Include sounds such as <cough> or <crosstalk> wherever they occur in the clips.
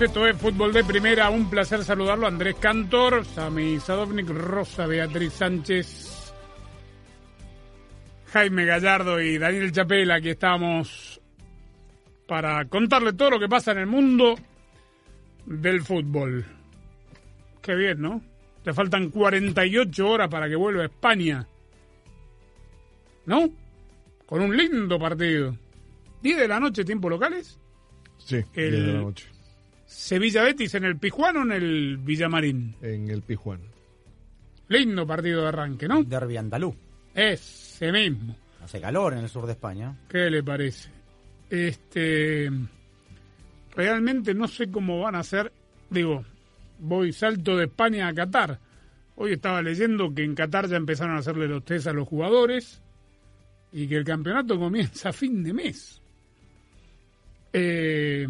Esto es Fútbol de Primera, un placer saludarlo, Andrés Cantor, Sami Sadovnik, Rosa Beatriz Sánchez, Jaime Gallardo y Daniel Chapela, aquí estamos para contarle todo lo que pasa en el mundo del fútbol. Qué bien, ¿no? Te faltan 48 horas para que vuelva a España. ¿No? Con un lindo partido. 10 de la noche, tiempo locales. Sí, El- 10 de la noche. Sevilla Betis en el Pijuán o en el Villamarín. En el Pijuán. Lindo partido de arranque, ¿no? Derby andaluz. Ese mismo. Hace calor en el sur de España. ¿Qué le parece? Este. Realmente no sé cómo van a ser. Digo, voy salto de España a Qatar. Hoy estaba leyendo que en Qatar ya empezaron a hacerle los test a los jugadores y que el campeonato <laughs> comienza a fin de mes. Eh,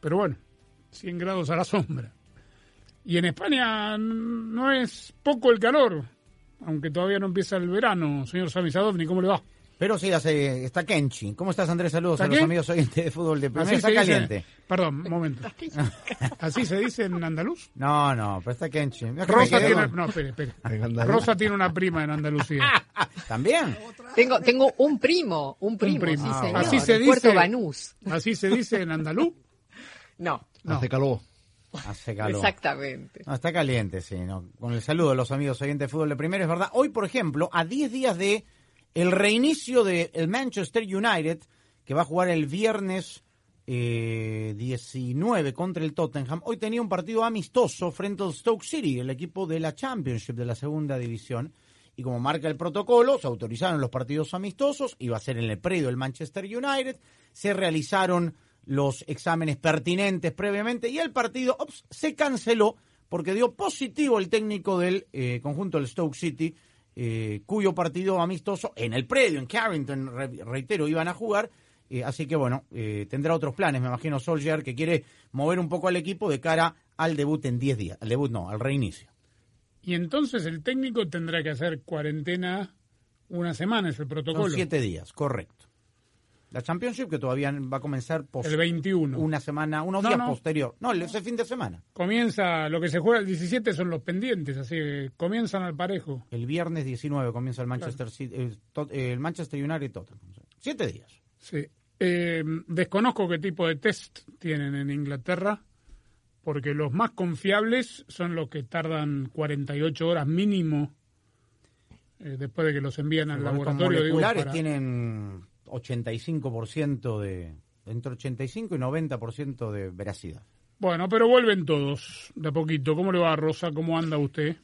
pero bueno, 100 grados a la sombra. Y en España no es poco el calor, aunque todavía no empieza el verano, señor Sami Sadovni, ¿cómo le va? Pero sí, hace, está Kenchi. ¿Cómo estás, Andrés? Saludos ¿Está a los amigos oyentes de fútbol de primera. Así Está dice- caliente. Perdón, un momento. <laughs> ¿Así se dice en andaluz? No, no, pero está Kenchi. Rosa tiene, no, espere, espere. <laughs> Rosa tiene una prima en Andalucía. <laughs> ¿También? Tengo, tengo un primo, un primo, primo. sí Ah, señor, Así se dice. Puerto Banús. ¿Así se dice en andaluz? No, No. Hace calor. Hace calor. exactamente. No, está caliente, sí. No. Con el saludo a los amigos oyentes de fútbol de primera, es verdad. Hoy, por ejemplo, a 10 días de el reinicio del Manchester United, que va a jugar el viernes eh, 19 contra el Tottenham, hoy tenía un partido amistoso frente al Stoke City, el equipo de la Championship de la segunda división. Y como marca el protocolo, se autorizaron los partidos amistosos, iba a ser en el predio del Manchester United, se realizaron los exámenes pertinentes previamente y el partido ops, se canceló porque dio positivo el técnico del eh, conjunto del Stoke City, eh, cuyo partido amistoso en el predio, en Carrington, re- reitero, iban a jugar. eh, así que bueno, tendrá otros planes, me imagino Solskjaer, que quiere mover un poco al equipo de cara al debut en 10 días. Al debut no, al reinicio. Y entonces el técnico tendrá que hacer cuarentena una semana, es el Son protocolo. siete días, correcto. La Championship que todavía va a comenzar El 21. una semana, unos No, días no. posterior. No, ese fin de semana. Comienza, lo que se juega el 17 son los pendientes, así que comienzan al parejo. El viernes 19 comienza el Manchester City, el, el Manchester United Tottenham. Siete días. Sí. Eh, desconozco qué tipo de test tienen en Inglaterra, porque los más confiables son los que tardan 48 horas mínimo eh, después de que los envían al Los laboratorio. digo, moleculares para- tienen 85% de entre 85 y 90% de veracidad. Bueno, pero vuelven todos de a poquito. ¿Cómo le va, Rosa? ¿Cómo anda usted?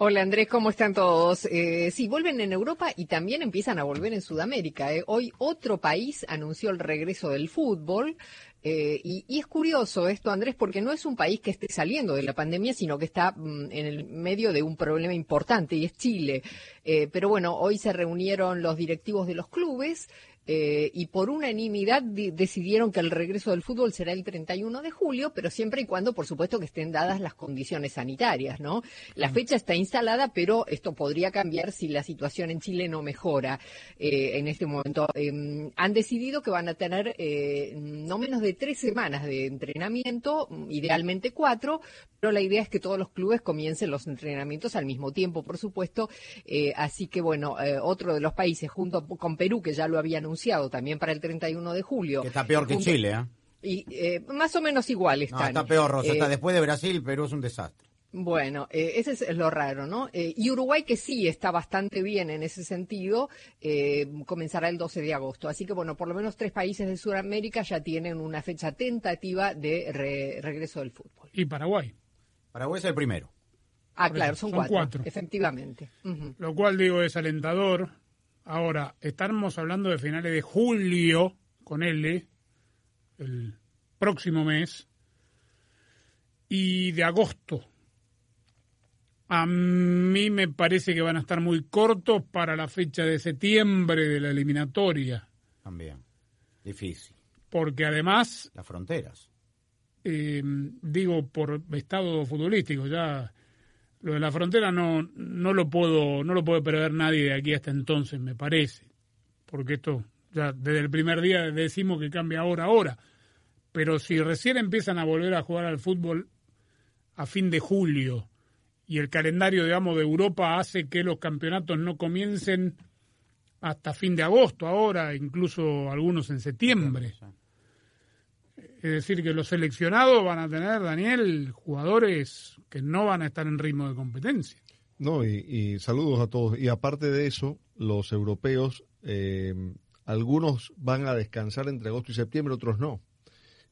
Hola Andrés, ¿cómo están todos? Eh, sí, vuelven en Europa y también empiezan a volver en Sudamérica. eh. Hoy otro país anunció el regreso del fútbol. eh, y, y es curioso esto, Andrés, porque no es un país que esté saliendo de la pandemia, sino que está mm, en el medio de un problema importante y es Chile. Eh, pero bueno, hoy se reunieron los directivos de los clubes eh, y por unanimidad di- decidieron que el regreso del fútbol será el 31 de julio, pero siempre y cuando, por supuesto, que estén dadas las condiciones sanitarias, ¿no? La fecha está instalada, pero esto podría cambiar si la situación en Chile no mejora eh, en este momento. Eh, han decidido que van a tener eh, no menos de tres semanas de entrenamiento, mm, idealmente cuatro, pero la idea es que todos los clubes comiencen los entrenamientos al mismo tiempo, por supuesto. Así que, bueno, otro de los países, junto con Perú, que ya lo había anunciado también para el 31 de julio. Que está peor que junto- Chile, ¿eh? Y, eh, más o menos igual No, están. está peor, Rosa. Eh, Está después de Brasil, Perú es un desastre. Bueno, eh, ese es lo raro, ¿no? Eh, y Uruguay, que sí está bastante bien en ese sentido, eh, comenzará el 12 de agosto. Así que, bueno, por lo menos tres países de Sudamérica ya tienen una fecha tentativa de re- regreso del fútbol. Y Paraguay. Paraguay es el primero. Ah, claro, son, son cuatro, cuatro. efectivamente. Lo cual digo es alentador. Ahora, estamos hablando de finales de julio con L, el próximo mes, y de agosto. A mí me parece que van a estar muy cortos para la fecha de septiembre de la eliminatoria, También. Difícil. porque además Las fronteras. eh, digo por estado futbolístico ya lo de la frontera no no lo puedo no lo puede prever nadie de aquí hasta entonces me parece. Porque esto ya desde el primer día decimos que cambia ahora ahora. Pero si recién empiezan a volver a jugar al fútbol a fin de julio y el calendario digamos de Europa hace que los campeonatos no comiencen hasta fin de agosto ahora incluso algunos en septiembre es decir, que los seleccionados van a tener, Daniel, jugadores que no van a estar en ritmo de competencia. No, y, y saludos a todos. Y aparte de eso, los europeos, eh, algunos van a descansar entre agosto y septiembre, otros no.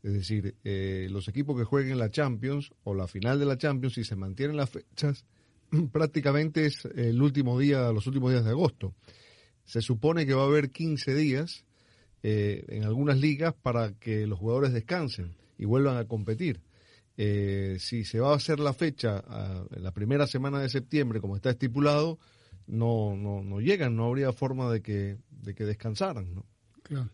Es decir, eh, los equipos que jueguen la Champions o la final de la Champions, si se mantienen las fechas, <clears throat> prácticamente es el último día, los últimos días de agosto. Se supone que va a haber 15 días eh, en algunas ligas para que los jugadores descansen y vuelvan a competir. Eh, si se va a hacer la fecha en la primera semana de septiembre, como está estipulado, no, no, no llegan, no habría forma de que, de que descansaran. ¿no? Claro.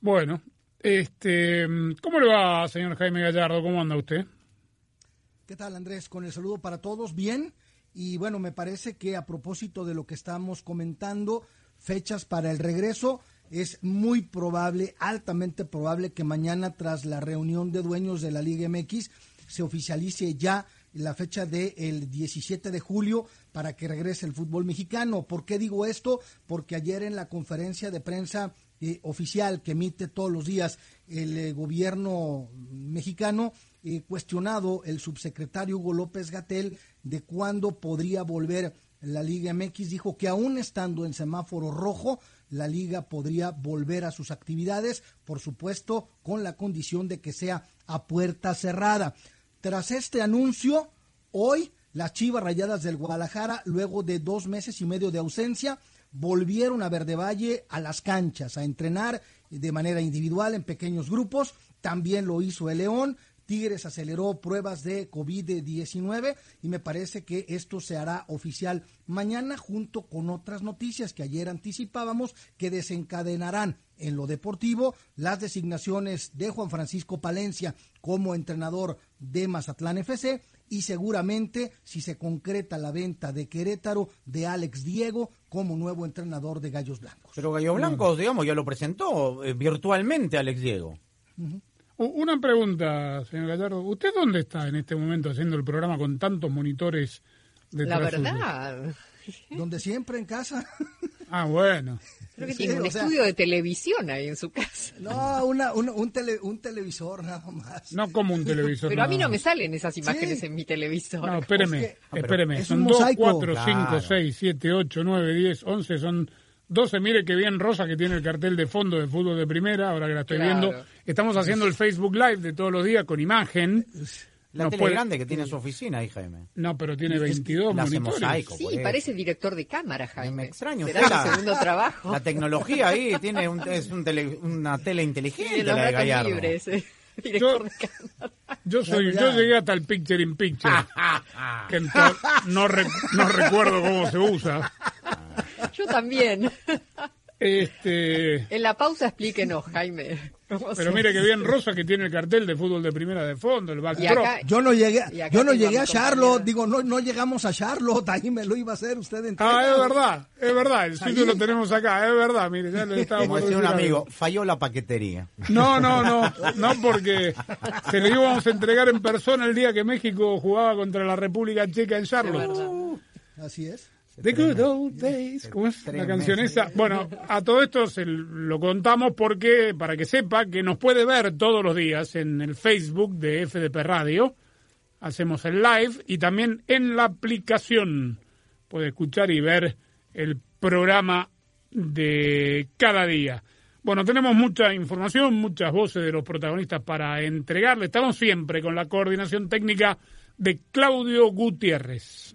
Bueno, este, ¿cómo le va, señor Jaime Gallardo? ¿Cómo anda usted? ¿Qué tal, Andrés? Con el saludo para todos, bien. Y bueno, me parece que a propósito de lo que estamos comentando, fechas para el regreso, es muy probable, altamente probable que mañana, tras la reunión de dueños de la Liga MX, se oficialice ya la fecha del 17 de julio para que regrese el fútbol mexicano. ¿Por qué digo esto? Porque ayer en la conferencia de prensa eh, oficial que emite todos los días el eh, gobierno mexicano, eh, cuestionado el subsecretario Hugo López Gatel de cuándo podría volver la Liga MX, dijo que aún estando en semáforo rojo, la liga podría volver a sus actividades, por supuesto, con la condición de que sea a puerta cerrada. Tras este anuncio, hoy las Chivas Rayadas del Guadalajara, luego de dos meses y medio de ausencia, volvieron a Verde Valle a las canchas, a entrenar de manera individual en pequeños grupos. También lo hizo el León. Tigres aceleró pruebas de COVID-19 y me parece que esto se hará oficial mañana junto con otras noticias que ayer anticipábamos que desencadenarán en lo deportivo las designaciones de Juan Francisco Palencia como entrenador de Mazatlán FC y seguramente si se concreta la venta de Querétaro de Alex Diego como nuevo entrenador de Gallos Blancos. Pero Gallo Blanco, digamos, ya lo presentó eh, virtualmente Alex Diego. Una pregunta, señor Gallardo. ¿Usted dónde está en este momento haciendo el programa con tantos monitores La detrás suyo? verdad, Donde siempre en casa. Ah, bueno. creo que Sí, tiene un o sea- estudio de televisión ahí en su casa. No, una, una- un, tele- un televisor nada más. No como un televisor. Pero a mí no me salen esas imágenes Sí. en mi televisor. No, espéreme, espéreme. es Son un 2, mosaico. 4, 5, Claro. 6, 7, 8, 9, 10, 11. Son 12. Mire qué bien Rosa que tiene el cartel de fondo de fútbol de primera. Ahora que la estoy Claro. viendo. Estamos haciendo el Facebook Live de todos los días con imagen. La No tele puede- grande que tiene en su oficina ahí, Jaime. No, pero tiene 22 la hace monitores. mosaico. Sí, parece director de cámara, Jaime. Me extraño. Será su la- segundo trabajo. La tecnología ahí tiene un, es un tele- una tele inteligente, los la de Gallardo. libres. eh, <laughs> Director de cámara. Yo soy, yo llegué hasta el picture in picture, <laughs> que no, re- no recuerdo cómo se usa. Yo también. Este, En la pausa explíquenos, Jaime. ¿Cómo pero mire que bien Rosa que tiene el cartel de fútbol de primera de fondo, el backdrop. acá, Yo no llegué, yo no llegué a Charlotte, digo, no, no llegamos a Charlotte, ahí me lo iba a hacer usted en Ah, es verdad, es verdad, el suyo lo tenemos acá, es verdad, mire, ya le estaba decía un amigo, algo. falló la paquetería. No, no, no, no porque se lo íbamos a entregar en persona el día que México jugaba contra la República Checa en Charlotte. Así es. The good old days. ¿Cómo es la canción esa? Bueno, a todo esto se lo contamos porque, para que sepa que nos puede ver todos los días en el Facebook de FDP Radio. hacemos el live y también en la aplicación. Puede escuchar y ver el programa de cada día. Bueno, tenemos mucha información, muchas voces de los protagonistas para entregarle. Estamos siempre con la coordinación técnica de Claudio Gutiérrez.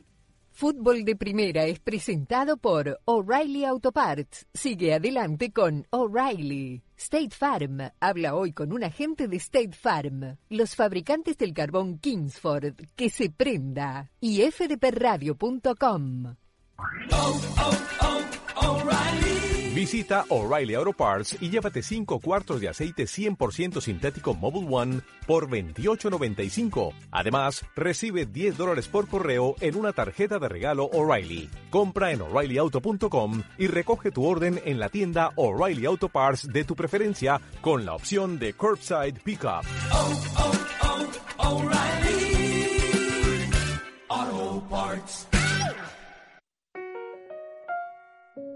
Fútbol de Primera es presentado por O'Reilly Auto Parts. Sigue adelante con O'Reilly. State Farm. Habla hoy con un agente de State Farm. Los fabricantes del carbón Kingsford. Que se prenda. Y fdpradio.com. Visita O'Reilly Auto Parts y llévate 5 cuartos de aceite 100% sintético Mobile One por $28.95. Además, recibe 10 dólares por correo en una tarjeta de regalo O'Reilly. Compra en o'ReillyAuto.com y recoge tu orden en la tienda O'Reilly Auto Parts de tu preferencia con la opción de Curbside Pickup.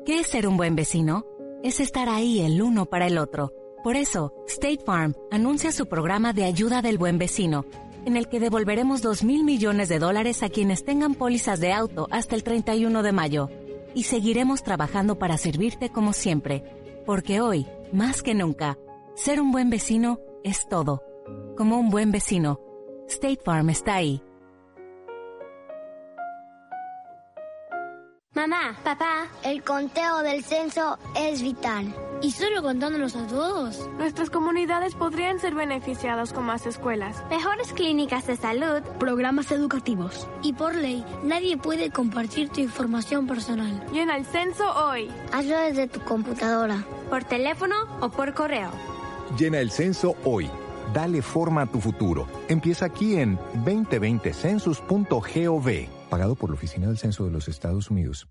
¿Qué es ser un buen vecino? Es estar ahí el uno para el otro. Por eso, State Farm anuncia su programa de ayuda del buen vecino, en el que devolveremos 2 mil millones de dólares a quienes tengan pólizas de auto hasta el 31 de mayo. Y seguiremos trabajando para servirte como siempre, porque hoy, más que nunca, ser un buen vecino es todo. Como un buen vecino, State Farm está ahí. Mamá, papá, el conteo del censo es vital. ¿Y solo contándonos a todos? Nuestras comunidades podrían ser beneficiadas con más escuelas, Mejores clínicas de salud. programas educativos. Y por ley, nadie puede compartir tu información personal. Llena el censo hoy, Hazlo desde tu computadora. por teléfono o por correo. Llena el censo hoy. Dale forma a tu futuro. Empieza aquí en 2020census.gov, pagado por la Oficina del Censo de los Estados Unidos.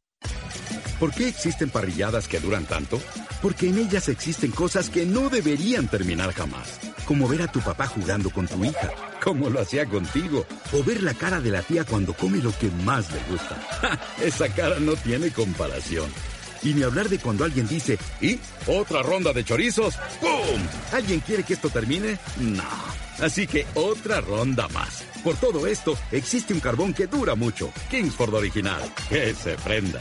¿Por qué existen parrilladas que duran tanto? Porque en ellas existen cosas que no deberían terminar jamás. Como ver a tu papá jugando con tu hija, como lo hacía contigo. O ver la cara de la tía cuando come lo que más le gusta. <laughs> ¡Ja! Esa cara no tiene comparación. Y ni hablar de cuando alguien dice, ¿y? ¿Otra ronda de chorizos? ¡Pum! ¿Alguien quiere que esto termine? No. Así que otra ronda más. Por todo esto, existe un carbón que dura mucho. Kingsford Original. Que se prenda.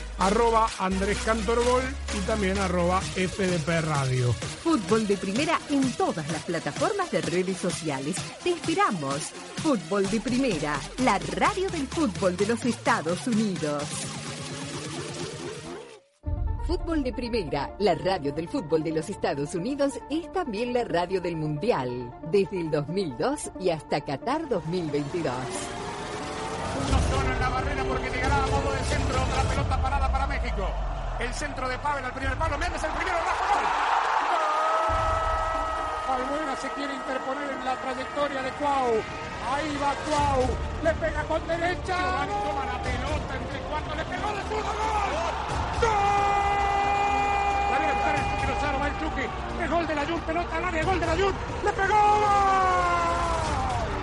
Arroba Andrés Cantorbol y también arroba FDP Radio. Fútbol de Primera en todas las plataformas de redes sociales. Te esperamos. Fútbol de Primera, la radio del fútbol de los Estados Unidos. Fútbol de Primera, la radio del fútbol de los Estados Unidos, es también la radio del Mundial, desde el 2002 y hasta Qatar 2022. No zona en la barrera porque llegará a modo de centro. Otra pelota parada para México. El centro de Pavel al primer palo. Méndez el primero. Rafa, gol. ¡Gol! Albuena se quiere interponer en la trayectoria de Cuau. Ahí va Cuau. Le pega con derecha. Giovanni toma la pelota entre cuatro. Le pegó de zurdo. ¡Gol! La viene a buscar el Chucky Lozano. Va el Chucky. El gol de la Jun. Pelota al área. Gol de la Jun. Le pegó. ¡Gol!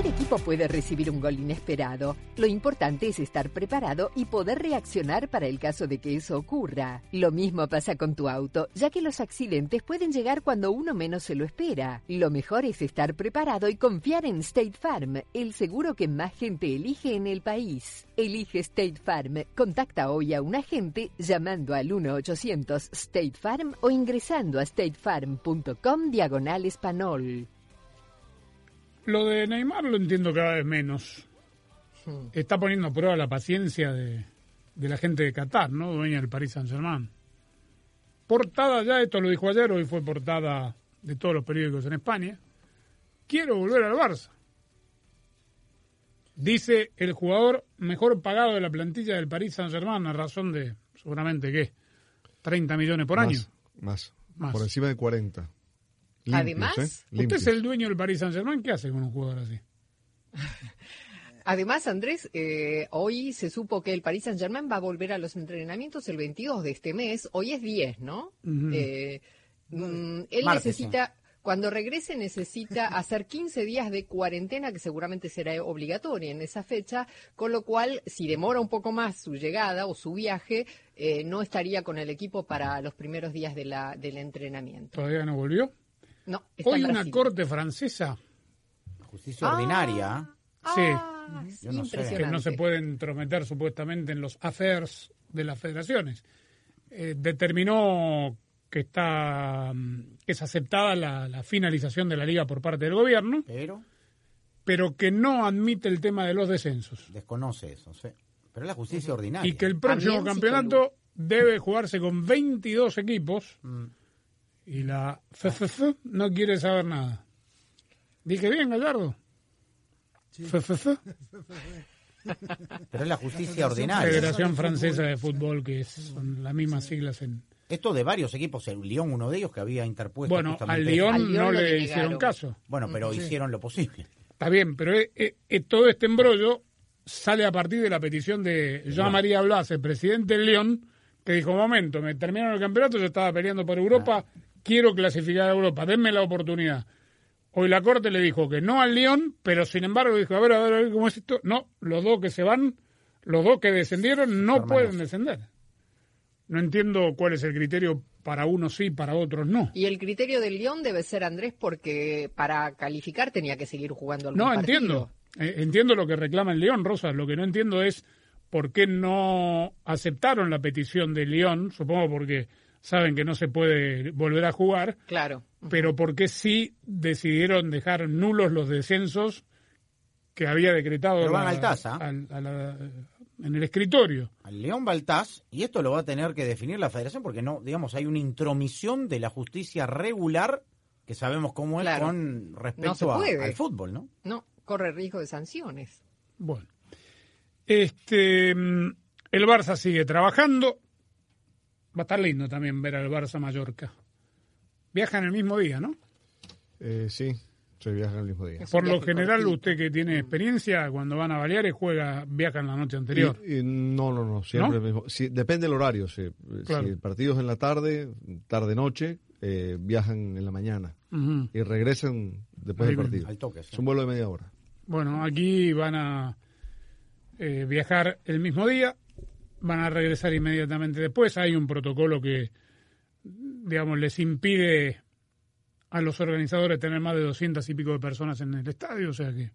Cualquier equipo puede recibir un gol inesperado. Lo importante es estar preparado y poder reaccionar para el caso de que eso ocurra. Lo mismo pasa con tu auto, ya que los accidentes pueden llegar cuando uno menos se lo espera. Lo mejor es estar preparado y confiar en State Farm, el seguro que más gente elige en el país. Elige State Farm. Contacta hoy a un agente llamando al 1-800 State Farm o ingresando a statefarm.com diagonal español. Lo de Neymar lo entiendo cada vez menos. Está poniendo a prueba la paciencia de, de la gente de Qatar, ¿no? Dueña del Paris Saint-Germain. Portada ya, esto lo dijo ayer, hoy fue portada de todos los periódicos en España. Quiero volver al Barça. Dice el jugador mejor pagado de la plantilla del Paris Saint-Germain a razón de, seguramente, ¿qué? 30 millones por Más, año. Más, Más. Por encima de 40. Además, ¿eh? Usted es el dueño del Paris Saint-Germain, ¿qué hace con un jugador así? <laughs> Además, Andrés, eh, hoy se supo que el Paris Saint Germain va a volver a los entrenamientos el 22 de este mes. Hoy es 10, ¿no? Eh, mm, él Martes, necesita, cuando regrese, necesita <laughs> hacer 15 días de cuarentena, que seguramente será obligatoria en esa fecha, con lo cual, si demora un poco más su llegada o su viaje, eh, no estaría con el equipo para los primeros días de la, del entrenamiento. ¿Todavía no volvió? No, está Hoy en una corte francesa Justicia ordinaria. Sí. Ah, Yo no sé. que no se puede entrometer supuestamente en los affairs de las federaciones. Eh, determinó que está mm, que es aceptada la, la finalización de la liga por parte del gobierno, Pero pero que no admite el tema de los descensos desconoce eso, sí. Pero es la justicia ordinaria. y que el próximo campeonato debe jugarse con 22 equipos Mm. Y la FFF no quiere saber nada. Dije bien, Gallardo. FFF, <laughs> Pero es la justicia ordinaria. Federación Francesa de Fútbol, que es- son las mismas siglas en, Esto de varios equipos, el Lyon, uno de ellos que había interpuesto. Bueno, justamente- al Lyon, Al Lyon no le hicieron caso. Bueno, pero hicieron lo posible. Está bien, pero eh, eh, eh, todo este embrollo sale a partir de la petición de Jean-Marie Blas, el presidente del Lyon, que dijo, momento, me terminaron el campeonato, yo estaba peleando por Europa, quiero clasificar a Europa, denme la oportunidad. Hoy la Corte le dijo que no al Lyon, pero sin embargo dijo, a ver, a ver, a ver, ¿cómo es esto? No, los dos que se van, los dos que descendieron no Hermanos. pueden descender. No entiendo cuál es el criterio para unos sí, para otros no. Y el criterio del Lyon debe ser, Andrés, porque para calificar tenía que seguir jugando algún No, partido. entiendo. Eh, entiendo lo que reclama el León, Rosa. Lo que no entiendo es por qué no aceptaron la petición del León, supongo porque saben que no se puede volver a jugar, Claro. pero por qué sí decidieron dejar nulos los descensos que había decretado Pero van a la- en el escritorio. Al León Baltás, y esto lo va a tener que definir la federación porque no, digamos, hay una intromisión de la justicia regular que sabemos cómo es Claro. con No respecto a- al fútbol, ¿no? No, corre riesgo de sanciones. Bueno. Este, mm, el Barça sigue trabajando. Va a estar lindo también ver al Barça Mallorca. Viajan el mismo día, ¿no? Eh, sí, se viajan el mismo día. Por lo general, usted que tiene experiencia, cuando van a Baleares, juega, viajan la noche anterior. Y- y no, no, no, siempre ¿No? el mismo. Sí, depende del horario. sí. Claro. Si el partido es en la tarde, tarde-noche, eh, viajan en la mañana y regresan después Ahí del partido. al toque, sí. Es un vuelo de media hora. Bueno, aquí van a eh, viajar el mismo día, van a regresar inmediatamente después. Hay un protocolo que, digamos, les impide a los organizadores tener más de 200 y pico de personas en el estadio, o sea que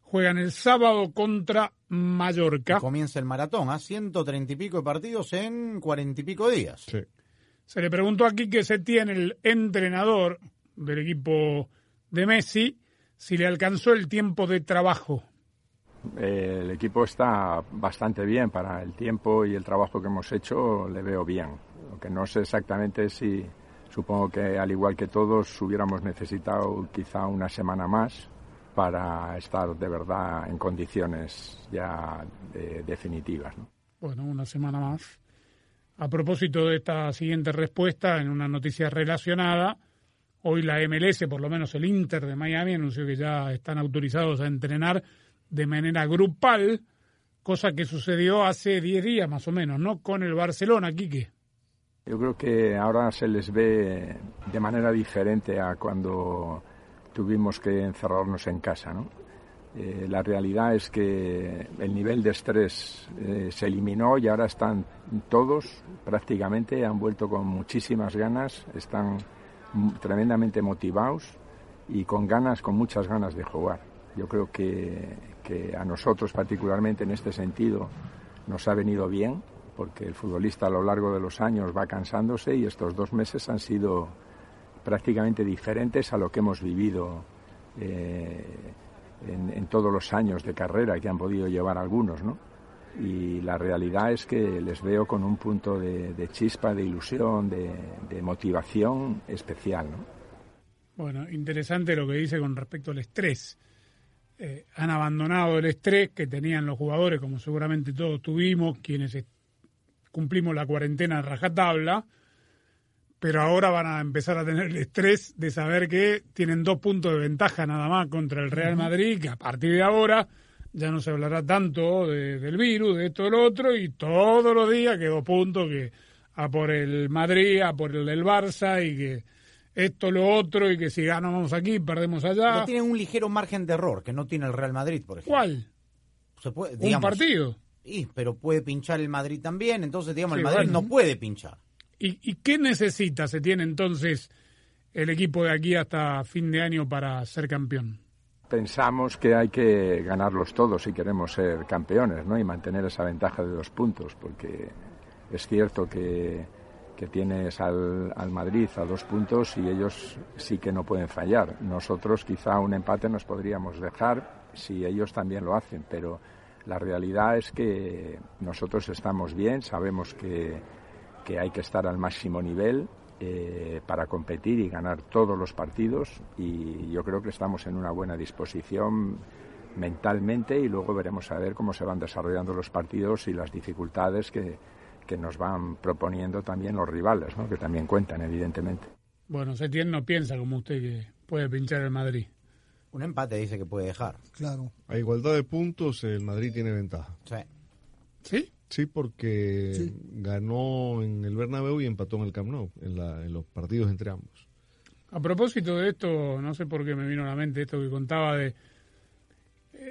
juegan el sábado contra Mallorca. Comienza el maratón, a 130 y pico de partidos en 40 y pico días. Sí. Se le preguntó aquí que se tiene el entrenador del equipo de Messi si le alcanzó el tiempo de trabajo. El equipo está bastante bien para el tiempo y el trabajo que hemos hecho, le veo bien. Lo que no sé exactamente si, supongo que al igual que todos, hubiéramos necesitado quizá una semana más para estar de verdad en condiciones ya eh, definitivas. ¿no? Bueno, una semana más. A propósito de esta siguiente respuesta, en una noticia relacionada, hoy la MLS, por lo menos el Inter de Miami, anunció que ya están autorizados a entrenar de manera grupal, cosa que sucedió hace 10 días más o menos, ¿no? Con el Barcelona, Quique. Yo creo que ahora se les ve de manera diferente a cuando tuvimos que encerrarnos en casa, ¿no? Eh, la realidad es que el nivel de estrés eh, se eliminó y ahora están todos prácticamente, han vuelto con muchísimas ganas, están tremendamente motivados y con ganas, con muchas ganas de jugar. Yo creo que, que a nosotros particularmente en este sentido nos ha venido bien porque el futbolista a lo largo de los años va cansándose y estos dos meses han sido prácticamente diferentes a lo que hemos vivido eh, en, todos los años de carrera que han podido llevar algunos, ¿no? Y la realidad es que les veo con un punto de, de chispa, de ilusión, de, de motivación especial, ¿no? Bueno, interesante lo que dice con respecto al estrés. Eh, han abandonado el estrés que tenían los jugadores, como seguramente todos tuvimos, quienes cumplimos la cuarentena a rajatabla, pero ahora van a empezar a tener el estrés de saber que tienen dos puntos de ventaja nada más contra el Real Madrid, que a partir de ahora ya no se hablará tanto de- del virus, de esto, del otro, y todos los días que dos puntos que a por el Madrid, a por el del Barça, y que esto, lo otro, y que si ganamos aquí, perdemos allá. Pero tiene un ligero margen de error que no tiene el Real Madrid, por ejemplo. ¿Cuál? Se puede, Un partido. Y, pero puede pinchar el Madrid también, entonces digamos Sí, el Madrid bueno. no puede pinchar. ¿Y, ¿Y qué necesita, se tiene entonces el equipo de aquí hasta fin de año para ser campeón? Pensamos que hay que ganarlos todos si queremos ser campeones, ¿no? Y mantener esa ventaja de dos puntos, porque es cierto que, que tienes al, al Madrid a dos puntos y ellos sí que no pueden fallar. Nosotros quizá un empate nos podríamos dejar si ellos también lo hacen, pero la realidad es que nosotros estamos bien, sabemos que, que hay que estar al máximo nivel eh, para competir y ganar todos los partidos y yo creo que estamos en una buena disposición mentalmente y luego veremos a ver cómo se van desarrollando los partidos y las dificultades que, que nos van proponiendo también los rivales, ¿no? que también cuentan evidentemente. Bueno, Setién no piensa como usted que puede pinchar el Madrid. Un empate dice que puede dejar. Claro. A igualdad de puntos, el Madrid tiene ventaja. Sí. ¿Sí? Sí, porque Sí. ganó en el Bernabéu y empató en el Camp Nou, en, la- en los partidos entre ambos. A propósito de esto, no sé por qué me vino a la mente esto que contaba de,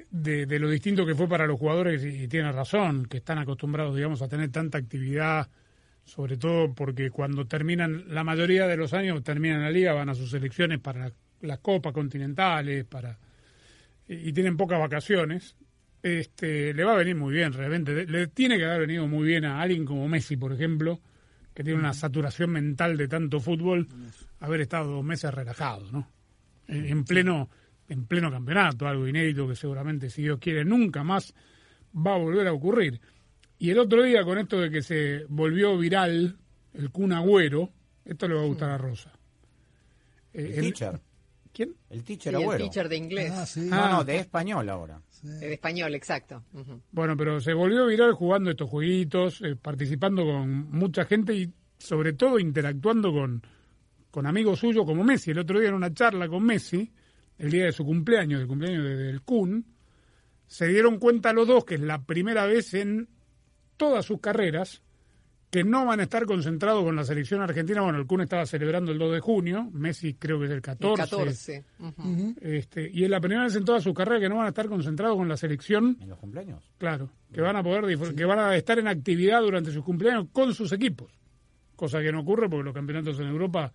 de, de lo distinto que fue para los jugadores, y, y tiene razón, que están acostumbrados, digamos, a tener tanta actividad, sobre todo porque cuando terminan, la mayoría de los años terminan la liga, van a sus selecciones para las copas continentales, para y, y tienen pocas vacaciones. Este, le va a venir muy bien, realmente. Le- Le tiene que haber venido muy bien a alguien como Messi, por ejemplo, que tiene una saturación mental de tanto fútbol, haber estado dos meses relajado, ¿no? En, en pleno en pleno campeonato, algo inédito que seguramente, si Dios quiere, nunca más va a volver a ocurrir. Y el otro día, con esto de que se volvió viral el Kun Agüero, esto le va a gustar a Rosa. Eh, El teacher. ¿Quién? El teacher Sí, el Agüero. teacher de inglés. Ah, sí. No, no, de español ahora. De español, exacto. Bueno, pero se volvió viral jugando estos jueguitos, eh, participando con mucha gente y sobre todo interactuando con, con amigos suyos como Messi. El otro día en una charla con Messi, el día de su cumpleaños, del cumpleaños de- del Kun, se dieron cuenta los dos que es la primera vez en todas sus carreras que no van a estar concentrados con la selección argentina. Bueno, el Kun estaba celebrando el 2 de junio, Messi creo que es el El 14. 14. ujú. Este, y es la primera vez en toda su carrera que no van a estar concentrados con la selección En los cumpleaños. Claro, que van a poder que van a estar en actividad durante sus cumpleaños con sus equipos, cosa que no ocurre porque los campeonatos en Europa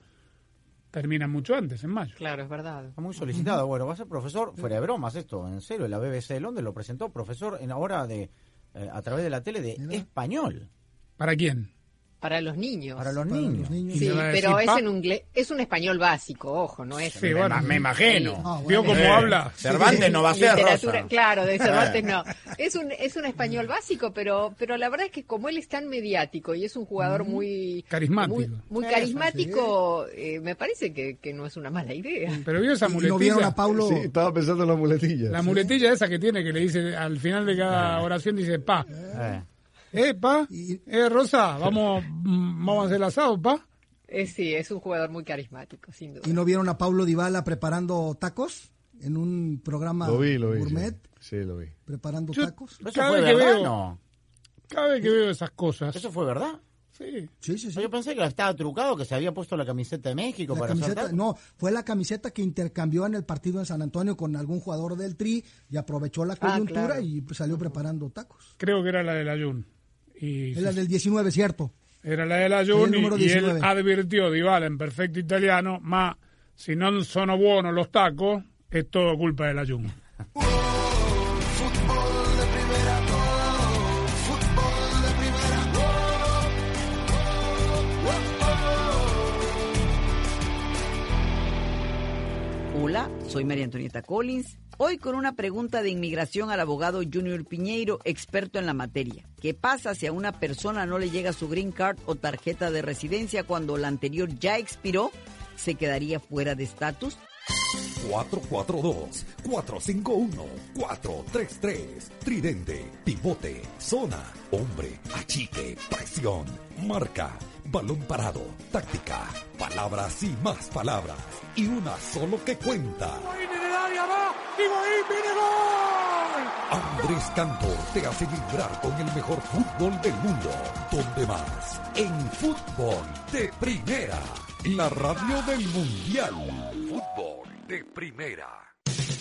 terminan mucho antes, en mayo. Claro, es verdad. Está muy solicitado. Bueno, va a ser profesor, fuera de bromas esto, en serio. La BBC de Londres lo presentó profesor en ahora de eh, a través de la tele de español. ¿Para quién? Para los niños. Para los niños. los niños. ¿Y Sí, pero decir es en inglés, es un español básico, ojo, no es. Sí, bueno, me imagino. Ah, ¿Vio bueno. cómo habla? Cervantes no va a ser Rosa. claro, de Cervantes no. Es un, es un español básico, pero, pero la verdad es que como él es tan mediático y es un jugador muy Carismático. muy, muy Eso, carismático, eh, me parece que, que no es una mala idea. Pero vio esa Y no vieron muletilla. a Paulo. Sí, estaba pensando en la muletilla. La muletilla esa que tiene que le dice al final de cada oración dice pa. Eh. Eh, pa. Y- Eh, Rosa, vamos vamos a hacer el asado, pa. Eh, sí, es un jugador muy carismático, sin duda. ¿Y no vieron a Paulo Dybala preparando tacos en un programa Lo vi, lo vi. gourmet? Sí, sí, lo vi. Preparando Yo- tacos. ¿Eso Cada fue vez que verdad? veo- No. Cada vez que veo esas cosas, ¿Eso fue verdad? Sí. Sí, sí, sí. Yo pensé que estaba trucado, que se había puesto la camiseta de México La para camiseta- saltar. no, fue la camiseta que intercambió en el partido en San Antonio con algún jugador del Tri y aprovechó la Ah, coyuntura claro. y salió preparando tacos. Creo que era la del Ayun. Y Es la del 19, ¿cierto? Era la del El Ayun y, él 19. advirtió, Dybala, en perfecto italiano, ma si non sono buonos los tacos, es todo culpa del Ayun. Hola, soy María Antonieta Collins. Hoy con una pregunta de inmigración al abogado Junior Piñeiro, experto en la materia. ¿Qué pasa si a una persona no le llega su green card o tarjeta de residencia cuando la anterior ya expiró? ¿Se quedaría fuera de estatus? 442-451-433. Tridente, pivote, zona, hombre, achique, presión, marca, balón parado, táctica, palabras y más palabras. Y una solo que cuenta. Andrés Cantor te hace vibrar con el mejor fútbol del mundo. ¿Dónde más? En fútbol de primera. La radio del mundial. Fútbol de primera.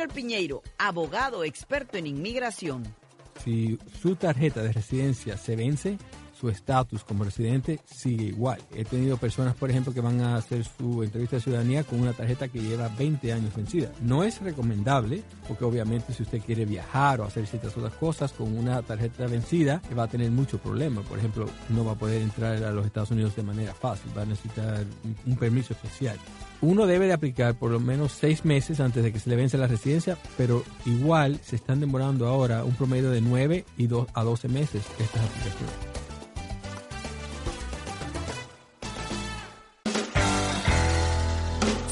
Junior Piñeiro, abogado experto en inmigración. Si su tarjeta de residencia se vence, su estatus como residente sigue igual. He tenido personas, por ejemplo, que van a hacer su entrevista de ciudadanía con una tarjeta que lleva 20 años vencida. No es recomendable, porque obviamente si usted quiere viajar o hacer ciertas otras cosas con una tarjeta vencida, va a tener muchos problemas. Por ejemplo, no va a poder entrar a los Estados Unidos de manera fácil, va a necesitar un- un permiso especial. Uno debe de aplicar por lo menos seis meses antes de que se le vence la residencia, pero igual se están demorando ahora un promedio de 9 y dos a 12 meses estas aplicaciones.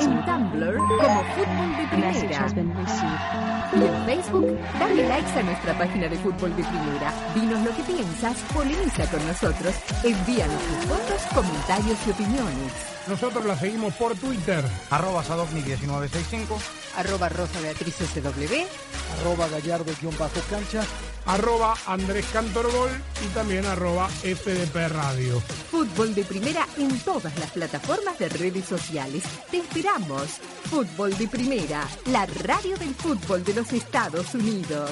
En Tumblr, como fútbol de primera. Y en Facebook, dale likes a nuestra página de fútbol de primera. Dinos lo que piensas, polemiza con nosotros, envíanos tus fotos, comentarios y opiniones. Nosotros la seguimos por Twitter. Arroba Sadovnik1965. Arroba Rosa Beatriz SW. Arroba Gallardo-cancha. Arroba Andrés Cantorbol y también arroba FDP Radio. Fútbol de primera en todas las plataformas de redes sociales. Te esperamos. Fútbol de primera, la radio del fútbol de los Estados Unidos.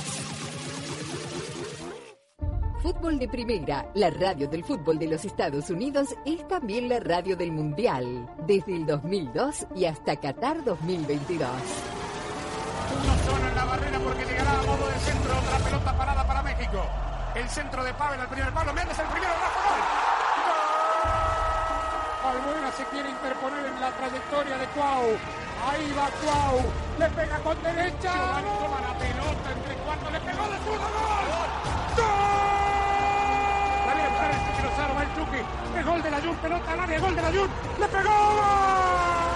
Fútbol de Primera, la radio del fútbol de los Estados Unidos, es también la radio del Mundial, desde el 2002 y hasta Qatar 2022. Una zona en la barrera porque llegará a modo de centro. Otra pelota parada para México. El centro de Pavel al primer palo. Méndez el primero. Rafa. Albuena se quiere interponer en la trayectoria de Cuau. Ahí va Cuau. Le pega con derecha. Giovanni toma la pelota entre cuatro. Le pegó de zurda. ¡Gol! ¡Gol! Dale a buscar el Chucky Lozano. Va el Chucky. Es gol de la Jun. Pelota al área. Gol de la Jun. ¡Le pegó!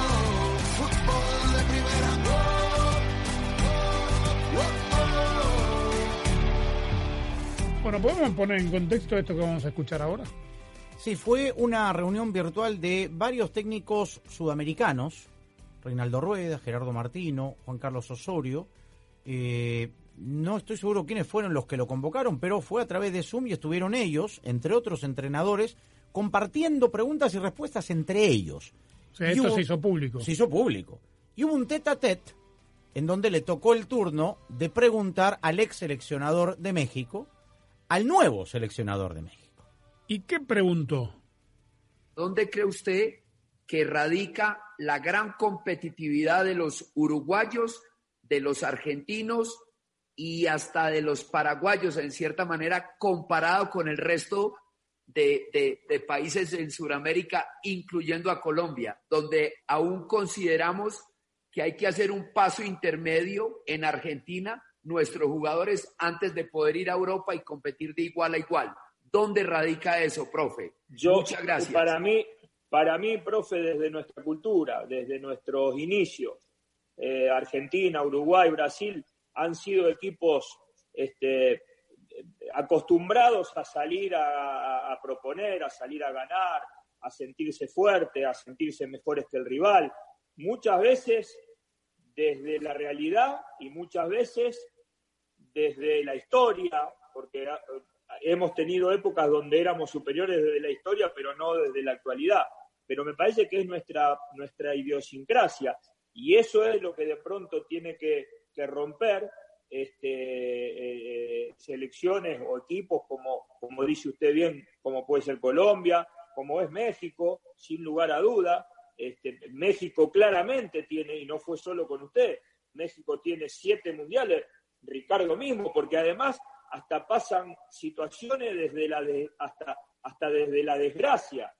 Bueno, ¿podemos poner en contexto esto que vamos a escuchar ahora? Sí, fue una reunión virtual de varios técnicos sudamericanos, Reinaldo Rueda, Gerardo Martino, Juan Carlos Osorio, eh, no estoy seguro quiénes fueron los que lo convocaron, pero fue a través de Zoom y estuvieron ellos, entre otros entrenadores, compartiendo preguntas y respuestas entre ellos. O sea, esto hubo- se hizo público. Se hizo público. Y hubo un tete a tete en donde le tocó el turno de preguntar al ex seleccionador de México, al nuevo seleccionador de México. ¿Y qué preguntó? ¿Dónde cree usted que radica la gran competitividad de los uruguayos, de los argentinos y hasta de los paraguayos, en cierta manera, comparado con el resto de, de- de países en Sudamérica, incluyendo a Colombia, donde aún consideramos que hay que hacer un paso intermedio en Argentina, nuestros jugadores, antes de poder ir a Europa y competir de igual a igual. ¿Dónde radica eso, profe? Yo, Muchas gracias. Para mí, para mí, profe, desde nuestra cultura, desde nuestros inicios, eh, Argentina, Uruguay, Brasil, han sido equipos este, acostumbrados a salir a, a proponer, a salir a ganar, a sentirse fuerte, a sentirse mejores que el rival. Muchas veces desde la realidad y muchas veces desde la historia, porque ah, hemos tenido épocas donde éramos superiores desde la historia, pero no desde la actualidad. Pero me parece que es nuestra, nuestra idiosincrasia y eso es lo que de pronto tiene que, que romper este, eh, eh, selecciones o equipos como, como dice usted bien, como puede ser Colombia, como es México, sin lugar a duda. Este, México claramente tiene, y no fue solo con usted, México tiene siete mundiales, Ricardo mismo, porque además hasta pasan situaciones desde la hasta, hasta desde la desgracia,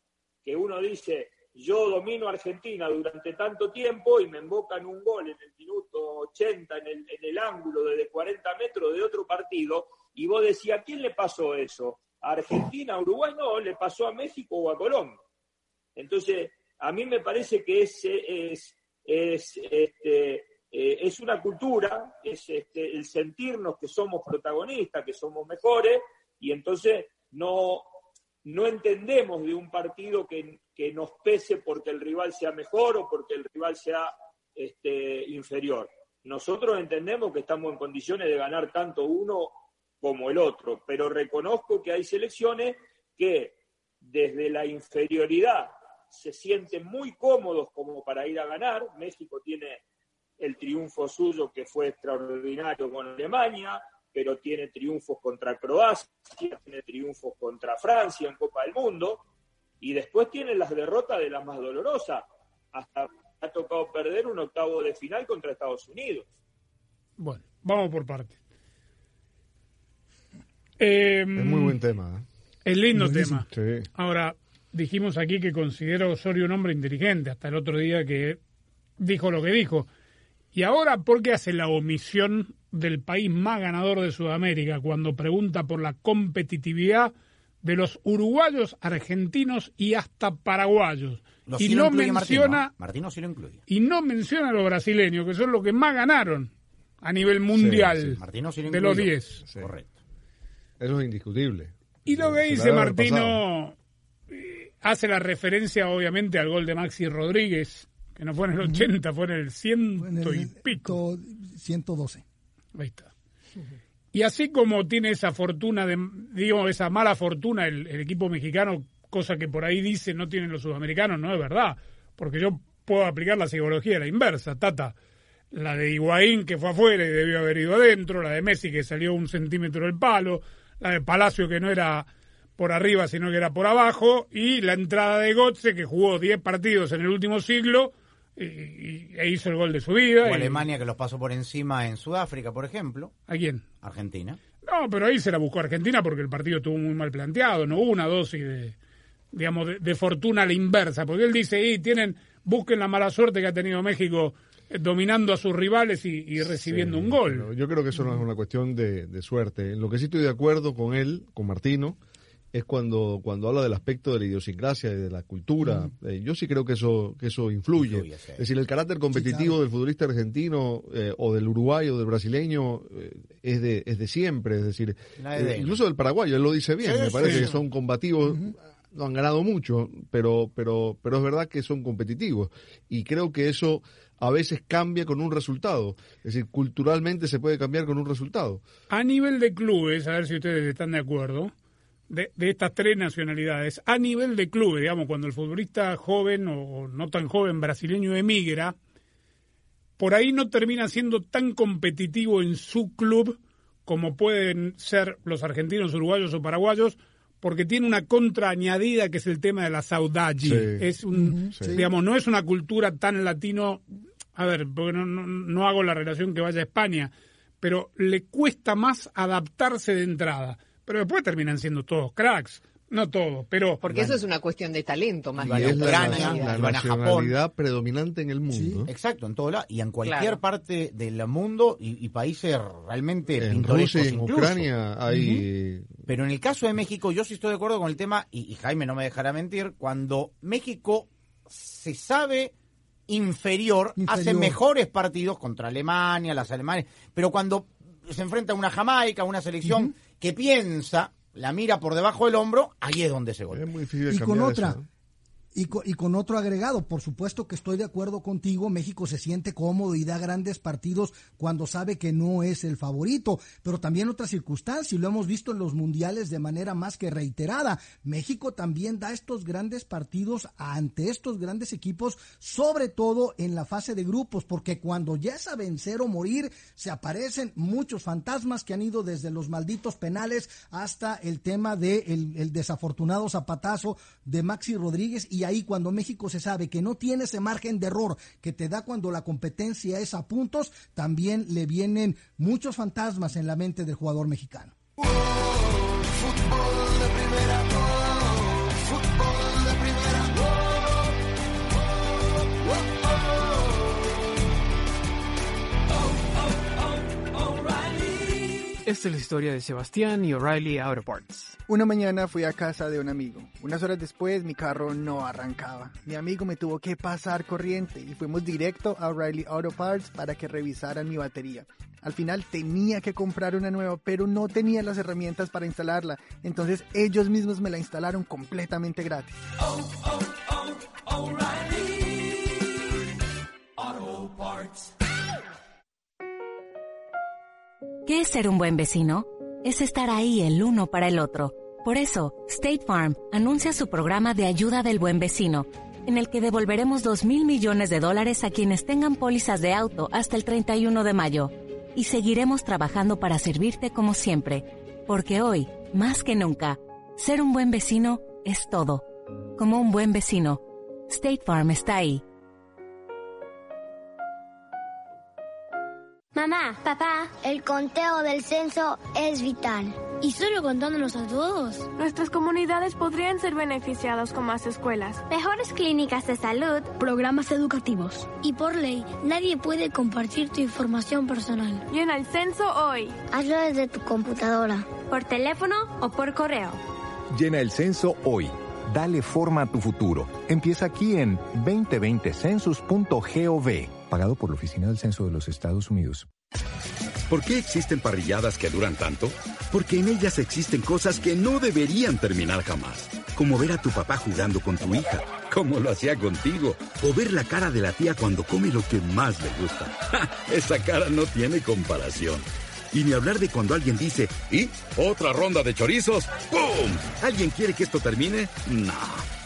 que uno dice, yo domino Argentina durante tanto tiempo y me invocan un gol en el minuto 80 en el, en el ángulo desde 40 metros de otro partido, y vos decías, ¿a quién le pasó eso? ¿A Argentina, a Uruguay? No, le pasó a México o a Colombia. Entonces, a mí me parece que es, es, es, este, eh, es una cultura, es este, el sentirnos que somos protagonistas, que somos mejores, y entonces no, no entendemos de un partido que, que nos pese porque el rival sea mejor o porque el rival sea este, inferior. Nosotros entendemos que estamos en condiciones de ganar tanto uno como el otro, pero reconozco que hay selecciones que desde la inferioridad se sienten muy cómodos como para ir a ganar. México tiene el triunfo suyo que fue extraordinario con Alemania, pero tiene triunfos contra Croacia, tiene triunfos contra Francia en Copa del Mundo, y después tiene las derrotas de las más dolorosas. Hasta ha tocado perder un octavo de final contra Estados Unidos. Bueno, vamos por partes. Eh, Es muy buen tema. ¿eh? Es lindo Buenísimo. tema. Sí. Ahora, dijimos aquí que considero a Osorio un hombre inteligente, hasta el otro día que dijo lo que dijo. Y ahora, ¿por qué hace la omisión del país más ganador de Sudamérica cuando pregunta por la competitividad de los uruguayos, argentinos y hasta paraguayos? Lo y sí no Martín, menciona ¿no? Martino sí lo incluye. y no menciona a los brasileños, que son los que más ganaron a nivel mundial sí. Martino sí lo de los incluyó. 10. Correcto. Eso es indiscutible. Y lo que dice Martino eh, hace la referencia obviamente al gol de Maxi Rodríguez, que no fue en el 80, fue en el ciento y pico. 112. Ahí está. Y así como tiene esa fortuna, de, digo, esa mala fortuna el, el equipo mexicano, cosa que por ahí dice no tienen los sudamericanos, no es verdad, porque yo puedo aplicar la psicología a la inversa, Tata. La de Higuaín que fue afuera y debió haber ido adentro, la de Messi que salió un centímetro del palo, la de Palacio que no era por arriba sino que era por abajo, y la entrada de Gotze que jugó 10 partidos en el último siglo y, y- e hizo el gol de su vida. O y- Alemania que los pasó por encima en Sudáfrica, por ejemplo. ¿A quién? Argentina. No, pero ahí se la buscó Argentina porque el partido estuvo muy mal planteado, no hubo una dosis de, digamos, de, de fortuna a la inversa, porque él dice, y tienen, busquen la mala suerte que ha tenido México eh, dominando a sus rivales y, y recibiendo un gol. Yo creo que eso no es una cuestión de, de suerte. En lo que sí estoy de acuerdo con él, con Martino, es cuando, cuando habla del aspecto de la idiosincrasia y de la cultura. Eh, yo sí creo que eso, que eso influye. Influye, sí. Es decir, el carácter competitivo del futbolista argentino eh, o del uruguayo o del brasileño eh, es, de, es de siempre. Es decir, eh, de- incluso del paraguayo, él lo dice bien. Sí, me parece sí. que son combativos. No han ganado mucho, pero, pero, pero es verdad que son competitivos. Y creo que eso a veces cambia con un resultado. Es decir, culturalmente se puede cambiar con un resultado. A nivel de clubes, a ver si ustedes están de acuerdo, de, de estas tres nacionalidades, a nivel de clubes, digamos, cuando el futbolista joven o no tan joven brasileño emigra, por ahí no termina siendo tan competitivo en su club como pueden ser los argentinos, uruguayos o paraguayos, porque tiene una contra añadida que es el tema de la saudade. Sí. Es un, sí. digamos, no es una cultura tan latino. A ver, porque no, no, no hago la relación que vaya a España, pero le cuesta más adaptarse de entrada. Pero después terminan siendo todos cracks. No todos, pero. Porque eso es una cuestión de talento más Y que es la, nacionalidad. predominante en el mundo. Exacto, en todo lado. Y en cualquier Claro. parte del mundo y, y países realmente En pintorescos Rusia y en incluso. Ucrania hay... Pero en el caso de México, yo sí estoy de acuerdo con el tema, y, y Jaime no me dejará mentir, cuando México se sabe inferior, Inferior. hace mejores partidos contra Alemania, las alemanes, pero cuando se enfrenta a una Jamaica, una selección que piensa, la mira por debajo del hombro, ahí es donde se golpea. Es muy difícil y con otra eso, ¿no? Y con, otro agregado, por supuesto que estoy de acuerdo contigo, México se siente cómodo y da grandes partidos cuando sabe que no es el favorito, pero también otra circunstancia, y lo hemos visto en los mundiales de manera más que reiterada, México también da estos grandes partidos ante estos grandes equipos, sobre todo en la fase de grupos, porque cuando ya es a vencer o morir, se aparecen muchos fantasmas que han ido desde los malditos penales hasta el tema de el, el desafortunado zapatazo de Maxi Rodríguez y ahí cuando México se sabe que no tiene ese margen de error que te da cuando la competencia es a puntos, también le vienen muchos fantasmas en la mente del jugador mexicano. Fútbol de primera, Esta es la historia de Sebastián y O'Reilly Auto Parts. Una mañana fui a casa de un amigo. Unas horas después mi carro no arrancaba. Mi amigo me tuvo que pasar corriente y fuimos directo a O'Reilly Auto Parts para que revisaran mi batería. Al final tenía que comprar una nueva, pero no tenía las herramientas para instalarla. Entonces ellos mismos me la instalaron completamente gratis. Auto Parts. ¿Qué es ser un buen vecino? Es estar ahí el uno para el otro. Por eso, State Farm anuncia su programa de ayuda del buen vecino, en el que devolveremos 2 mil millones de dólares a quienes tengan pólizas de auto hasta el 31 de mayo. Y seguiremos trabajando para servirte como siempre, porque hoy, más que nunca, ser un buen vecino es todo. Como un buen vecino, State Farm está ahí. Mamá, papá, el conteo del censo es vital. ¿Y solo contándonos a todos? Nuestras comunidades podrían ser beneficiadas con más escuelas. Mejores clínicas de salud, programas educativos. Y por ley, nadie puede compartir tu información personal. Llena el censo hoy. Hazlo desde tu computadora. Por teléfono o por correo. Llena el censo hoy. Dale forma a tu futuro. Empieza aquí en 2020census.gov, pagado por la Oficina del Censo de los Estados Unidos. ¿Por qué existen parrilladas que duran tanto? Porque en ellas existen cosas que no deberían terminar jamás. Como ver a tu papá jugando con tu hija, como lo hacía contigo. O ver la cara de la tía cuando come lo que más le gusta. <laughs> ¡Ja! Esa cara no tiene comparación. Y ni hablar de cuando alguien dice, ¿y? ¿Otra ronda de chorizos? ¡Pum! ¿Alguien quiere que esto termine? No.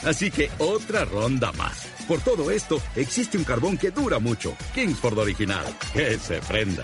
Así que otra ronda más. Por todo esto, existe un carbón que dura mucho. Kingsford Original. Que se prenda.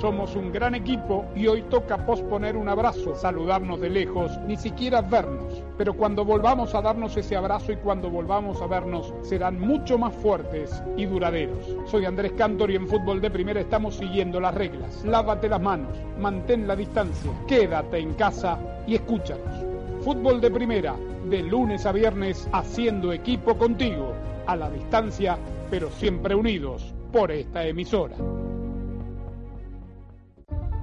Somos un gran equipo y hoy toca posponer un abrazo, saludarnos de lejos, ni siquiera vernos. Pero cuando volvamos a darnos ese abrazo y cuando volvamos a vernos, serán mucho más fuertes y duraderos. Soy Andrés Cantor y en Fútbol de Primera estamos siguiendo las reglas. Lávate las manos, mantén la distancia, quédate en casa y escúchanos. Fútbol de Primera, de lunes a viernes, haciendo equipo contigo, a la distancia pero siempre unidos por esta emisora.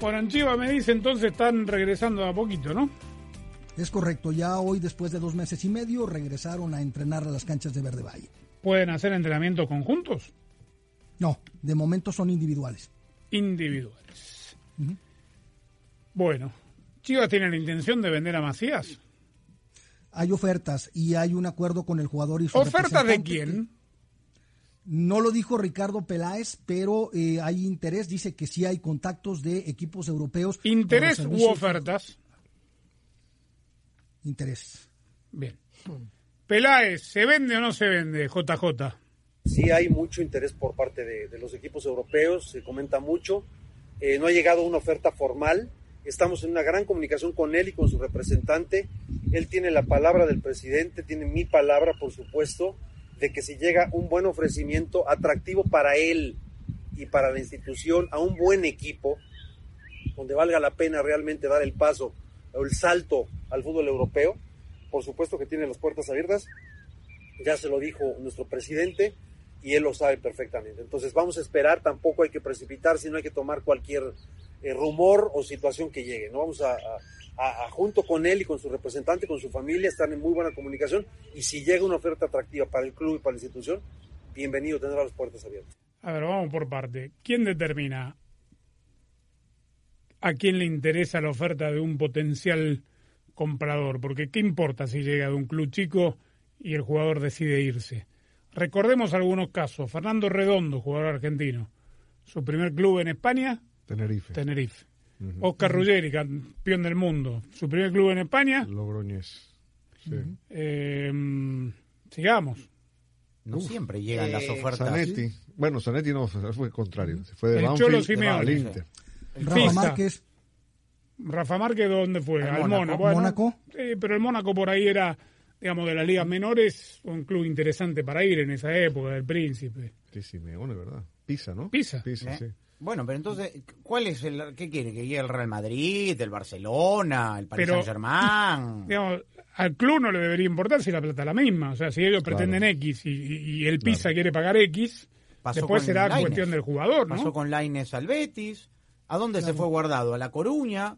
Bueno, en Chiva me dice entonces están regresando a poquito, ¿no? Es correcto, ya hoy después de dos meses y medio regresaron a entrenar a las canchas de Verde Valle. ¿Pueden hacer entrenamientos conjuntos? No, de momento son individuales. Individuales. Bueno, ¿Chivas tiene la intención de vender a Macías? Hay ofertas y hay un acuerdo con el jugador y su ¿Ofertas de quién? No lo dijo Ricardo Peláez, pero eh, hay interés. Dice que sí hay contactos de equipos europeos. ¿Interés u ofertas? Interés. Bien. Peláez, ¿se vende o no se vende, JJ? Sí hay mucho interés por parte de, de los equipos europeos, se comenta mucho. Eh, no ha llegado una oferta formal. Estamos en una gran comunicación con él y con su representante. Él tiene la palabra del presidente, tiene mi palabra, por supuesto, de que si llega un buen ofrecimiento atractivo para él y para la institución, a un buen equipo, donde valga la pena realmente dar el paso o el salto al fútbol europeo, por supuesto que tiene las puertas abiertas. Ya se lo dijo nuestro presidente y él lo sabe perfectamente. Entonces vamos a esperar, tampoco hay que precipitarse, no hay que tomar cualquier eh, rumor o situación que llegue. No vamos a, a- junto con él y con su representante, con su familia, estar en muy buena comunicación y si llega una oferta atractiva para el club y para la institución, bienvenido, tendrá las puertas abiertas. A ver, vamos por parte. ¿Quién determina a quién le interesa la oferta de un potencial comprador? Porque ¿qué importa si llega de un club chico y el jugador decide irse? Recordemos algunos casos. Fernando Redondo, jugador argentino. Su primer club en España, Tenerife. Tenerife. Oscar Ruggeri, campeón del mundo. Su primer club en España, Logroñés. Sí. eh, sigamos. No siempre llegan las ofertas. Zanetti. Bueno, Zanetti no, fue contrario. Se fue de El Banfield Cholo Simeone. al Inter. Rafa. Márquez. Rafa Márquez, ¿dónde fue? Al Al, Mónaco. Mónaco. Bueno, Mónaco. sí, pero el Mónaco por ahí era, digamos, de las ligas menores, un club interesante para ir en esa época, del Príncipe. Sí, Simeone, ¿verdad? Pisa, ¿no? Pisa. Pisa, ¿Eh? sí. Bueno, pero entonces, ¿cuál es el qué quiere que llegue el Real Madrid, el Barcelona, el Paris Saint-Germain? <laughs> Digamos, al club no le debería importar si la plata es la misma. O sea, si ellos Claro. pretenden X y, y- y el Pisa quiere pagar X, Pasó después será Lainez. cuestión del jugador, ¿no? Pasó con Laines al Betis. ¿A dónde se fue guardado? A La Coruña.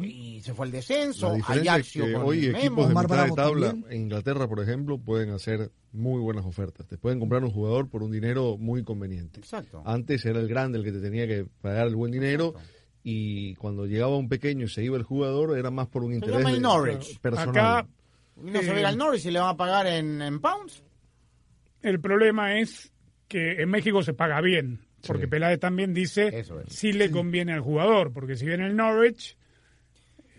Y se fue al descenso. Diferencia es Ajaxio que hoy equipos de mitad de tabla también. en Inglaterra, por ejemplo, pueden hacer muy buenas ofertas. Te pueden comprar un jugador por un dinero muy conveniente. Exacto. Antes era el grande el que te tenía que pagar el buen dinero y cuando llegaba un pequeño y se iba el jugador era más por un interés llama el Norwich. personal. Acá no se a ir al Norwich y le van a pagar en, en pounds. el problema es que en México se paga bien, porque Peláez también dice es. si le conviene al jugador, porque si viene el Norwich,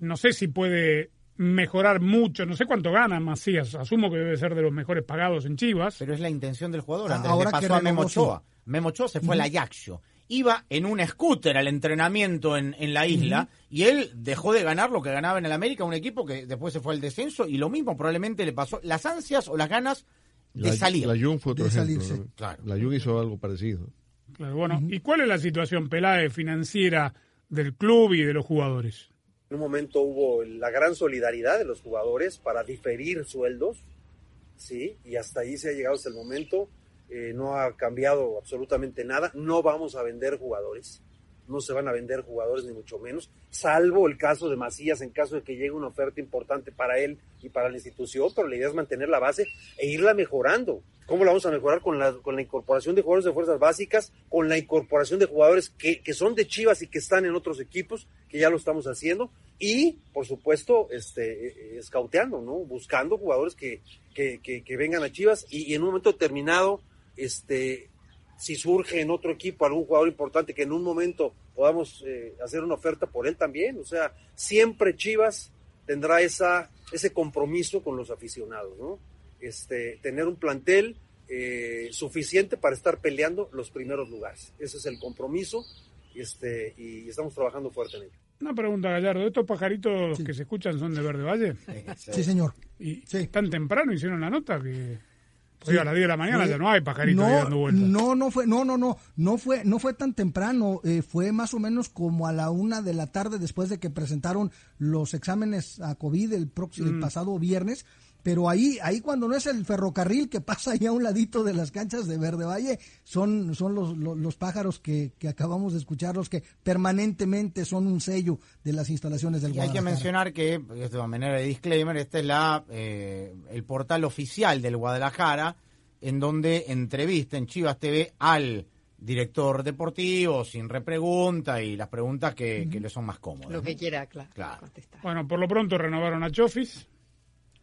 no sé si puede mejorar mucho, no sé cuánto gana Macías, asumo que debe ser de los mejores pagados en Chivas. Pero es la intención del jugador. Ah, Andrés, ahora le que pasó a Memo renovó, sí. Ochoa. Memo Ochoa se fue al Ajaxio. Iba en un scooter al entrenamiento en, en la isla y él dejó de ganar lo que ganaba en el América, un equipo que después se fue al descenso y lo mismo probablemente le pasó. Las ansias o las ganas de La, salir. la Jun fue otro De ejemplo. salirse. ¿no? Claro. La Jun hizo algo parecido. Claro, bueno, ¿y cuál es la situación Peláez financiera del club y de los jugadores? En un momento hubo la gran solidaridad de los jugadores para diferir sueldos, sí, y hasta ahí se ha llegado hasta el momento. Eh, no ha cambiado absolutamente nada. No vamos a vender jugadores. No se van a vender jugadores ni mucho menos, salvo el caso de Macías en caso de que llegue una oferta importante para él y para la institución, pero la idea es mantener la base e irla mejorando. ¿Cómo la vamos a mejorar? Con la, con la incorporación de jugadores de fuerzas básicas, con la incorporación de jugadores que, que son de Chivas y que están en otros equipos, que ya lo estamos haciendo, y por supuesto, este, eh, escauteando, ¿no? Buscando jugadores que, que, que, que vengan a Chivas y, y en un momento determinado, este, si surge en otro equipo algún jugador importante que en un momento podamos eh, hacer una oferta por él también. O sea, siempre Chivas tendrá esa, ese compromiso con los aficionados, ¿no? Este, tener un plantel eh, suficiente para estar peleando los primeros lugares. Ese es el compromiso este, y estamos trabajando fuerte en ello. Una pregunta, Gallardo. ¿Estos pajaritos que se escuchan son de Verde Valle? Sí, señor. ¿Y tan temprano hicieron la nota que Oye, a las 10 de la mañana ya no hay pajaritos no, dando vueltas. No, no fue, no, no, no, no fue, no fue tan temprano, eh, fue más o menos como a la una de la tarde después de que presentaron los exámenes a COVID el próximo, el Mm. pasado viernes. Pero ahí, ahí cuando no es el ferrocarril que pasa ahí a un ladito de las canchas de Verde Valle, son, son los, los, los pájaros que, que acabamos de escuchar, los que permanentemente son un sello de las instalaciones del Y hay que Guadalajara. mencionar que, esto de manera de disclaimer, este es la eh, el portal oficial del Guadalajara, en donde entrevista en Chivas TV al director deportivo sin repregunta y las preguntas que, que le son más cómodas. Lo ¿no? que quiera, claro. Claro. Bueno, por lo pronto renovaron a Chofis.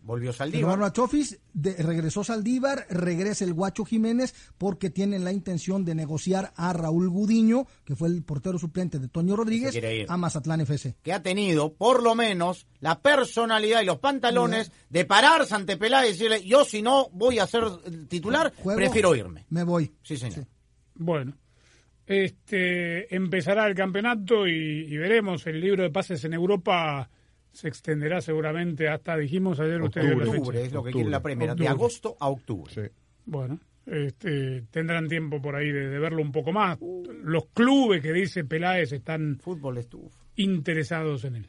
Volvió Renovaron a Chofis, de- regresó Saldívar, regresa el Guacho Jiménez porque tienen la intención de negociar a Raúl Gudiño, que fue el portero suplente de Toño Rodríguez, quiere ir. a Mazatlán FC. que ha tenido, por lo menos, la personalidad y los pantalones de pararse ante Peláez y decirle, yo si no voy a ser titular, Juego, prefiero irme. Me voy. Sí, señor. Bueno, este empezará el campeonato y, y veremos. El libro de pases en Europa se extenderá seguramente hasta, dijimos ayer ustedes. Octubre es lo que quiere la primera, de agosto a octubre. Bueno, este, tendrán tiempo por ahí de, de verlo un poco más. Los clubes que dice Peláez están Fútbol interesados en él.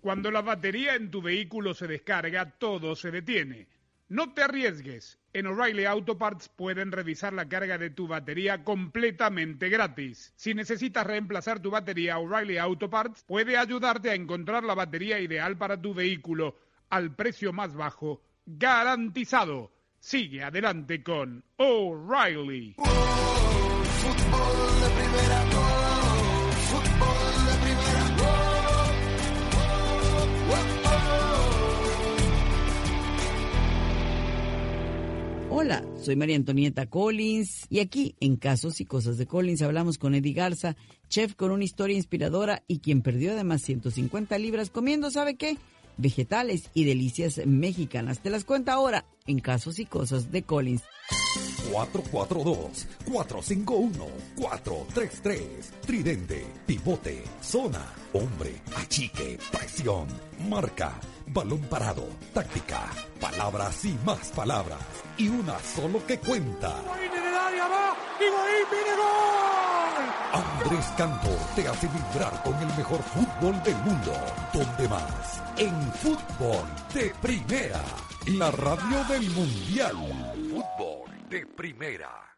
Cuando la batería en tu vehículo se descarga, todo se detiene. No te arriesgues. En O'Reilly Auto Parts pueden revisar la carga de tu batería completamente gratis. Si necesitas reemplazar tu batería, O'Reilly Auto Parts puede ayudarte a encontrar la batería ideal para tu vehículo al precio más bajo, garantizado. Sigue adelante con O'Reilly. Hola, soy María Antonieta Collins y aquí en Casos y Cosas de Collins hablamos con Eddie Garza, chef con una historia inspiradora y quien perdió además 150 libras comiendo, ¿sabe qué? Vegetales y delicias mexicanas. Te las cuenta ahora en Casos y Cosas de Collins. 442-451-433. Tridente, pivote, zona, hombre, achique, presión, marca, balón parado, táctica, palabras y más palabras. Y una solo que cuenta. Andrés Cantor te hace vibrar con el mejor fútbol del mundo. ¿Dónde más? En fútbol de primera. La radio del mundial. Fútbol de primera.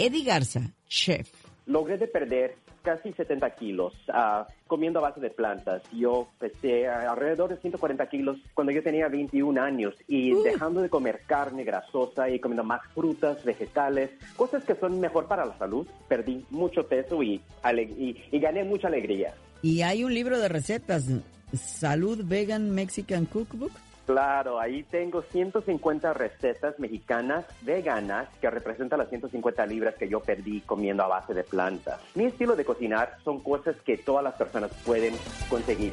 Eddie Garza, chef. Logré de perder casi 70 kilos ah, comiendo a base de plantas. Yo pesé alrededor de 140 kilos cuando yo tenía 21 años y dejando de comer carne grasosa y comiendo más frutas, vegetales, cosas que son mejor para la salud, perdí mucho peso y, y, y gané mucha alegría. Y hay un libro de recetas, Salud Vegan Mexican Cookbook. Claro, ahí tengo 150 recetas mexicanas veganas que representan las 150 libras que yo perdí comiendo a base de plantas. Mi estilo de cocinar son cosas que todas las personas pueden conseguir.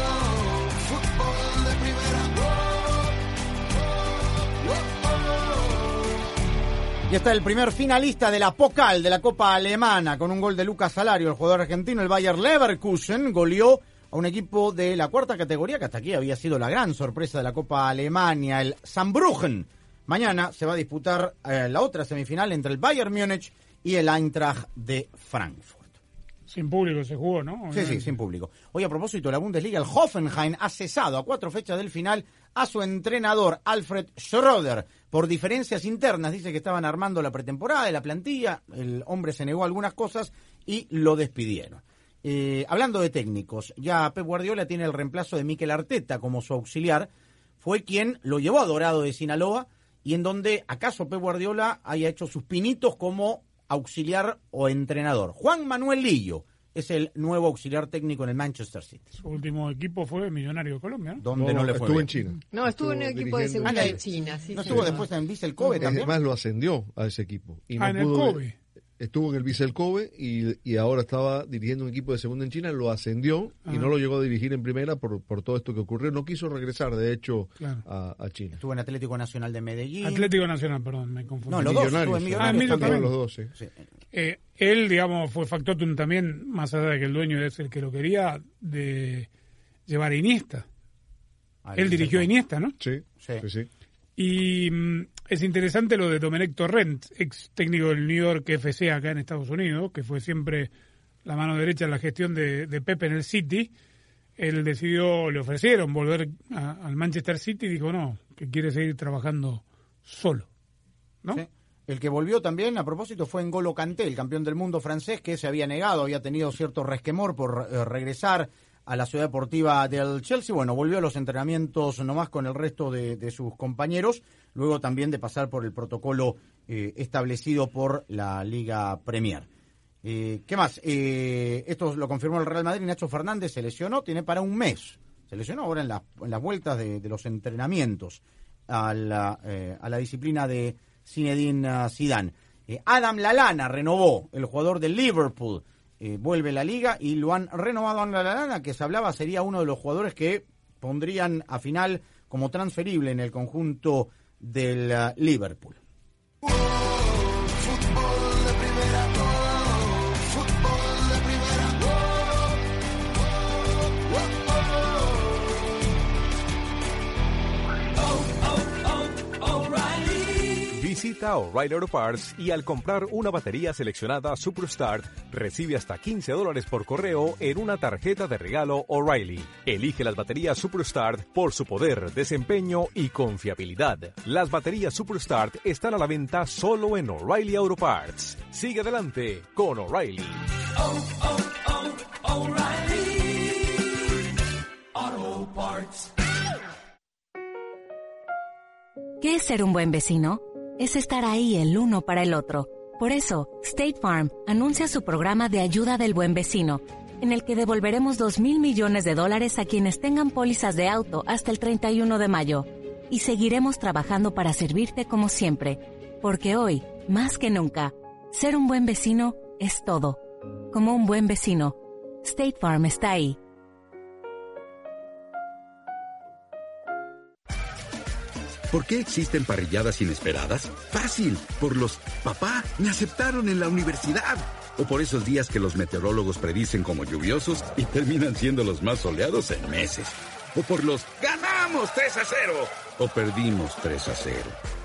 Y está el primer finalista de la Pokal de la Copa Alemana con un gol de Lucas Salario, el jugador argentino, el Bayer Leverkusen, goleó a un equipo de la cuarta categoría que hasta aquí había sido la gran sorpresa de la Copa Alemania, el Saarbrücken. Mañana se va a disputar eh, la otra semifinal entre el Bayern Múnich y el Eintracht de Frankfurt. Sin público se jugó, ¿no? Sí, sí, sin público. Hoy a propósito de la Bundesliga, el Hoffenheim ha cesado a cuatro fechas del final a su entrenador Alfred Schroeder por diferencias internas. Dice que estaban armando la pretemporada de la plantilla, el hombre se negó a algunas cosas y lo despidieron. Eh, hablando de técnicos, ya Pep Guardiola tiene el reemplazo de Mikel Arteta como su auxiliar. Fue quien lo llevó a Dorado de Sinaloa y en donde acaso Pep Guardiola haya hecho sus pinitos como auxiliar o entrenador. Juan Manuel Lillo es el nuevo auxiliar técnico en el Manchester City. Su último equipo fue Millonario de Colombia, ¿no? Donde no, le fue estuvo bien. en China. No, estuvo en el equipo de segunda de China. Sí, ¿No sí. estuvo después en Vissel Kobe también? Además lo ascendió a ese equipo. Y no Ah, en el pudo- Kobe. Estuvo en el Vissel Kobe y, y ahora estaba dirigiendo un equipo de segunda en China, lo ascendió y Ajá. no lo llegó a dirigir en primera por, por todo esto que ocurrió. No quiso regresar, de hecho, Claro. a, a China. Estuvo en Atlético Nacional de Medellín. Atlético Nacional, perdón, me confundí. No, los dos, estuvo en Ah, Millonarios Millo también. también. Los dos, sí. Eh, él, digamos, fue factotum también, más allá de que el dueño es el que lo quería, de llevar a Iniesta. Ah, él dirigió a Iniesta, ¿no? Sí, Sí. sí, sí. Y mm, es interesante lo de Domenech Torrent, ex técnico del New York FC acá en Estados Unidos, que fue siempre la mano derecha en la gestión de, Pepe en el City. Él decidió, le ofrecieron volver a- al Manchester City y dijo no, que quiere seguir trabajando solo. ¿no? El que volvió también, a propósito, fue N'Golo Kanté, el campeón del mundo francés, que se había negado, había tenido cierto resquemor por eh, regresar a la ciudad deportiva del Chelsea. Bueno, volvió a los entrenamientos nomás con el resto de, sus compañeros, luego también de pasar por el protocolo eh, establecido por la Liga Premier. Eh, ¿Qué más? Eh, esto lo confirmó el Real Madrid. Nacho Fernández se lesionó, tiene para un mes. Se lesionó ahora en, la- en las vueltas de, los entrenamientos a la, a la disciplina de Zinedine Zidane. Adam Lalana renovó, el jugador de Liverpool. Eh, vuelve la liga y lo han renovado a Lalana, que se hablaba sería uno de los jugadores que pondrían a final como transferible en el conjunto del ah, Liverpool. Visita O'Reilly Auto Parts y al comprar una batería seleccionada Superstart, recibe hasta 15 dólares por correo en una tarjeta de regalo O'Reilly. Elige las baterías Superstart por su poder, desempeño y confiabilidad. Las baterías Superstart están a la venta solo en O'Reilly Auto Parts. Sigue adelante con O'Reilly. Oh, oh, oh, O'Reilly Auto Parts. ¿Qué es ser un buen vecino? Es estar ahí el uno para el otro. Por eso, State Farm anuncia su programa de ayuda del buen vecino, en el que devolveremos 2 mil millones de dólares a quienes tengan pólizas de auto hasta el 31 de mayo. Y seguiremos trabajando para servirte como siempre, porque hoy, más que nunca, ser un buen vecino es todo. Como un buen vecino, State Farm está ahí. ¿Por qué existen parrilladas inesperadas? Fácil, por los papá, me aceptaron en la universidad. O por esos días que los meteorólogos predicen como lluviosos y terminan siendo los más soleados en meses. O por los ganamos 3 a 0 o perdimos 3 a 0.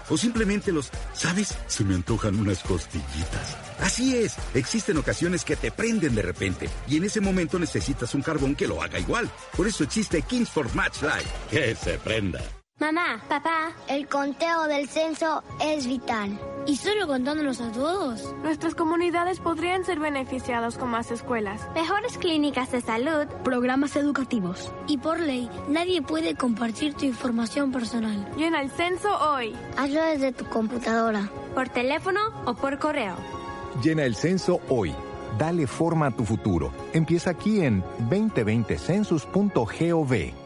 O simplemente los, ¿sabes? Se me antojan unas costillitas. Así es, existen ocasiones que te prenden de repente y en ese momento necesitas un carbón que lo haga igual. Por eso existe Kingsford Match Light. Que se prenda. Mamá, papá, el conteo del censo es vital. ¿Y solo contándonos a todos? Nuestras comunidades podrían ser beneficiadas con más escuelas. Mejores clínicas de salud, programas educativos. Y por ley, nadie puede compartir tu información personal. Llena el censo hoy. Hazlo desde tu computadora. Por teléfono o por correo. Llena el censo hoy. Dale forma a tu futuro. Empieza aquí en 2020census.gov,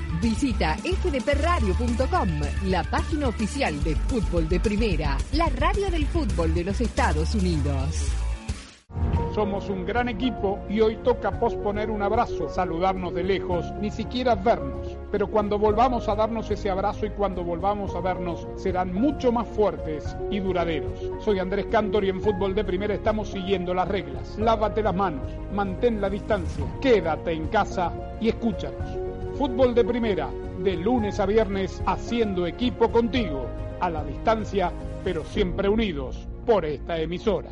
Visita fdpradio.com, la página oficial de fútbol de primera, la radio del fútbol de los Estados Unidos. Somos un gran equipo y hoy toca posponer un abrazo, saludarnos de lejos, ni siquiera vernos. Pero cuando volvamos a darnos ese abrazo y cuando volvamos a vernos serán mucho más fuertes y duraderos. Soy Andrés Cantor y en Fútbol de Primera estamos siguiendo las reglas. Lávate las manos, mantén la distancia, quédate en casa y escúchanos. Fútbol de Primera, de lunes a viernes, haciendo equipo contigo, a la distancia, pero siempre unidos por esta emisora.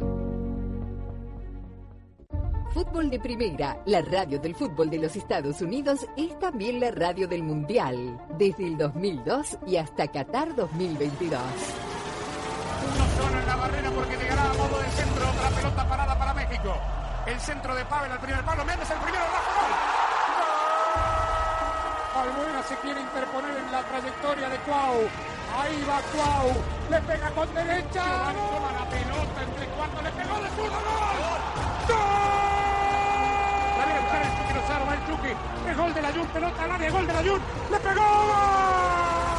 Fútbol de Primera, la radio del fútbol de los Estados Unidos, es también la radio del Mundial, desde el 2002 y hasta Qatar 2022. Uno solo en la barrera porque llegará a modo de centro. Otra pelota parada para México. El centro de Pavel al primer palo. Méndez el primero. Rafa. Albuena se quiere interponer en la trayectoria de Cuau. Ahí va Cuau. Le pega con derecha. Toma la pelota entre cuartos. Le pegó de zurdo. ¡Gol! ¡Gol! La viene a buscar el Chucky. Va el Chucky. Es gol de la Jun. Pelota al área. Gol de la Jun. ¡Le pegó!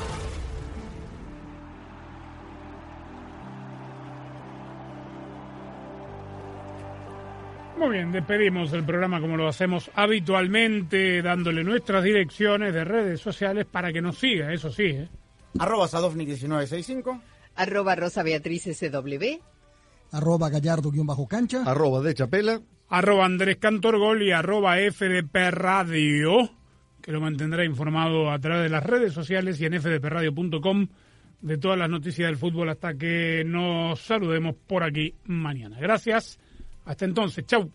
Muy bien, despedimos el programa como lo hacemos habitualmente, dándole nuestras direcciones de redes sociales para que nos siga, eso sí. ¿eh? Arroba Sadovnik1965. Arroba Rosa Beatriz SW. Arroba Gallardo-cancha. Arroba de Chapela. Arroba Andrés Cantorgol y arroba FDP Radio, que lo mantendrá informado a través de las redes sociales y en fdpradio.com de todas las noticias del fútbol hasta que nos saludemos por aquí mañana. Gracias. Hasta entonces. Chau.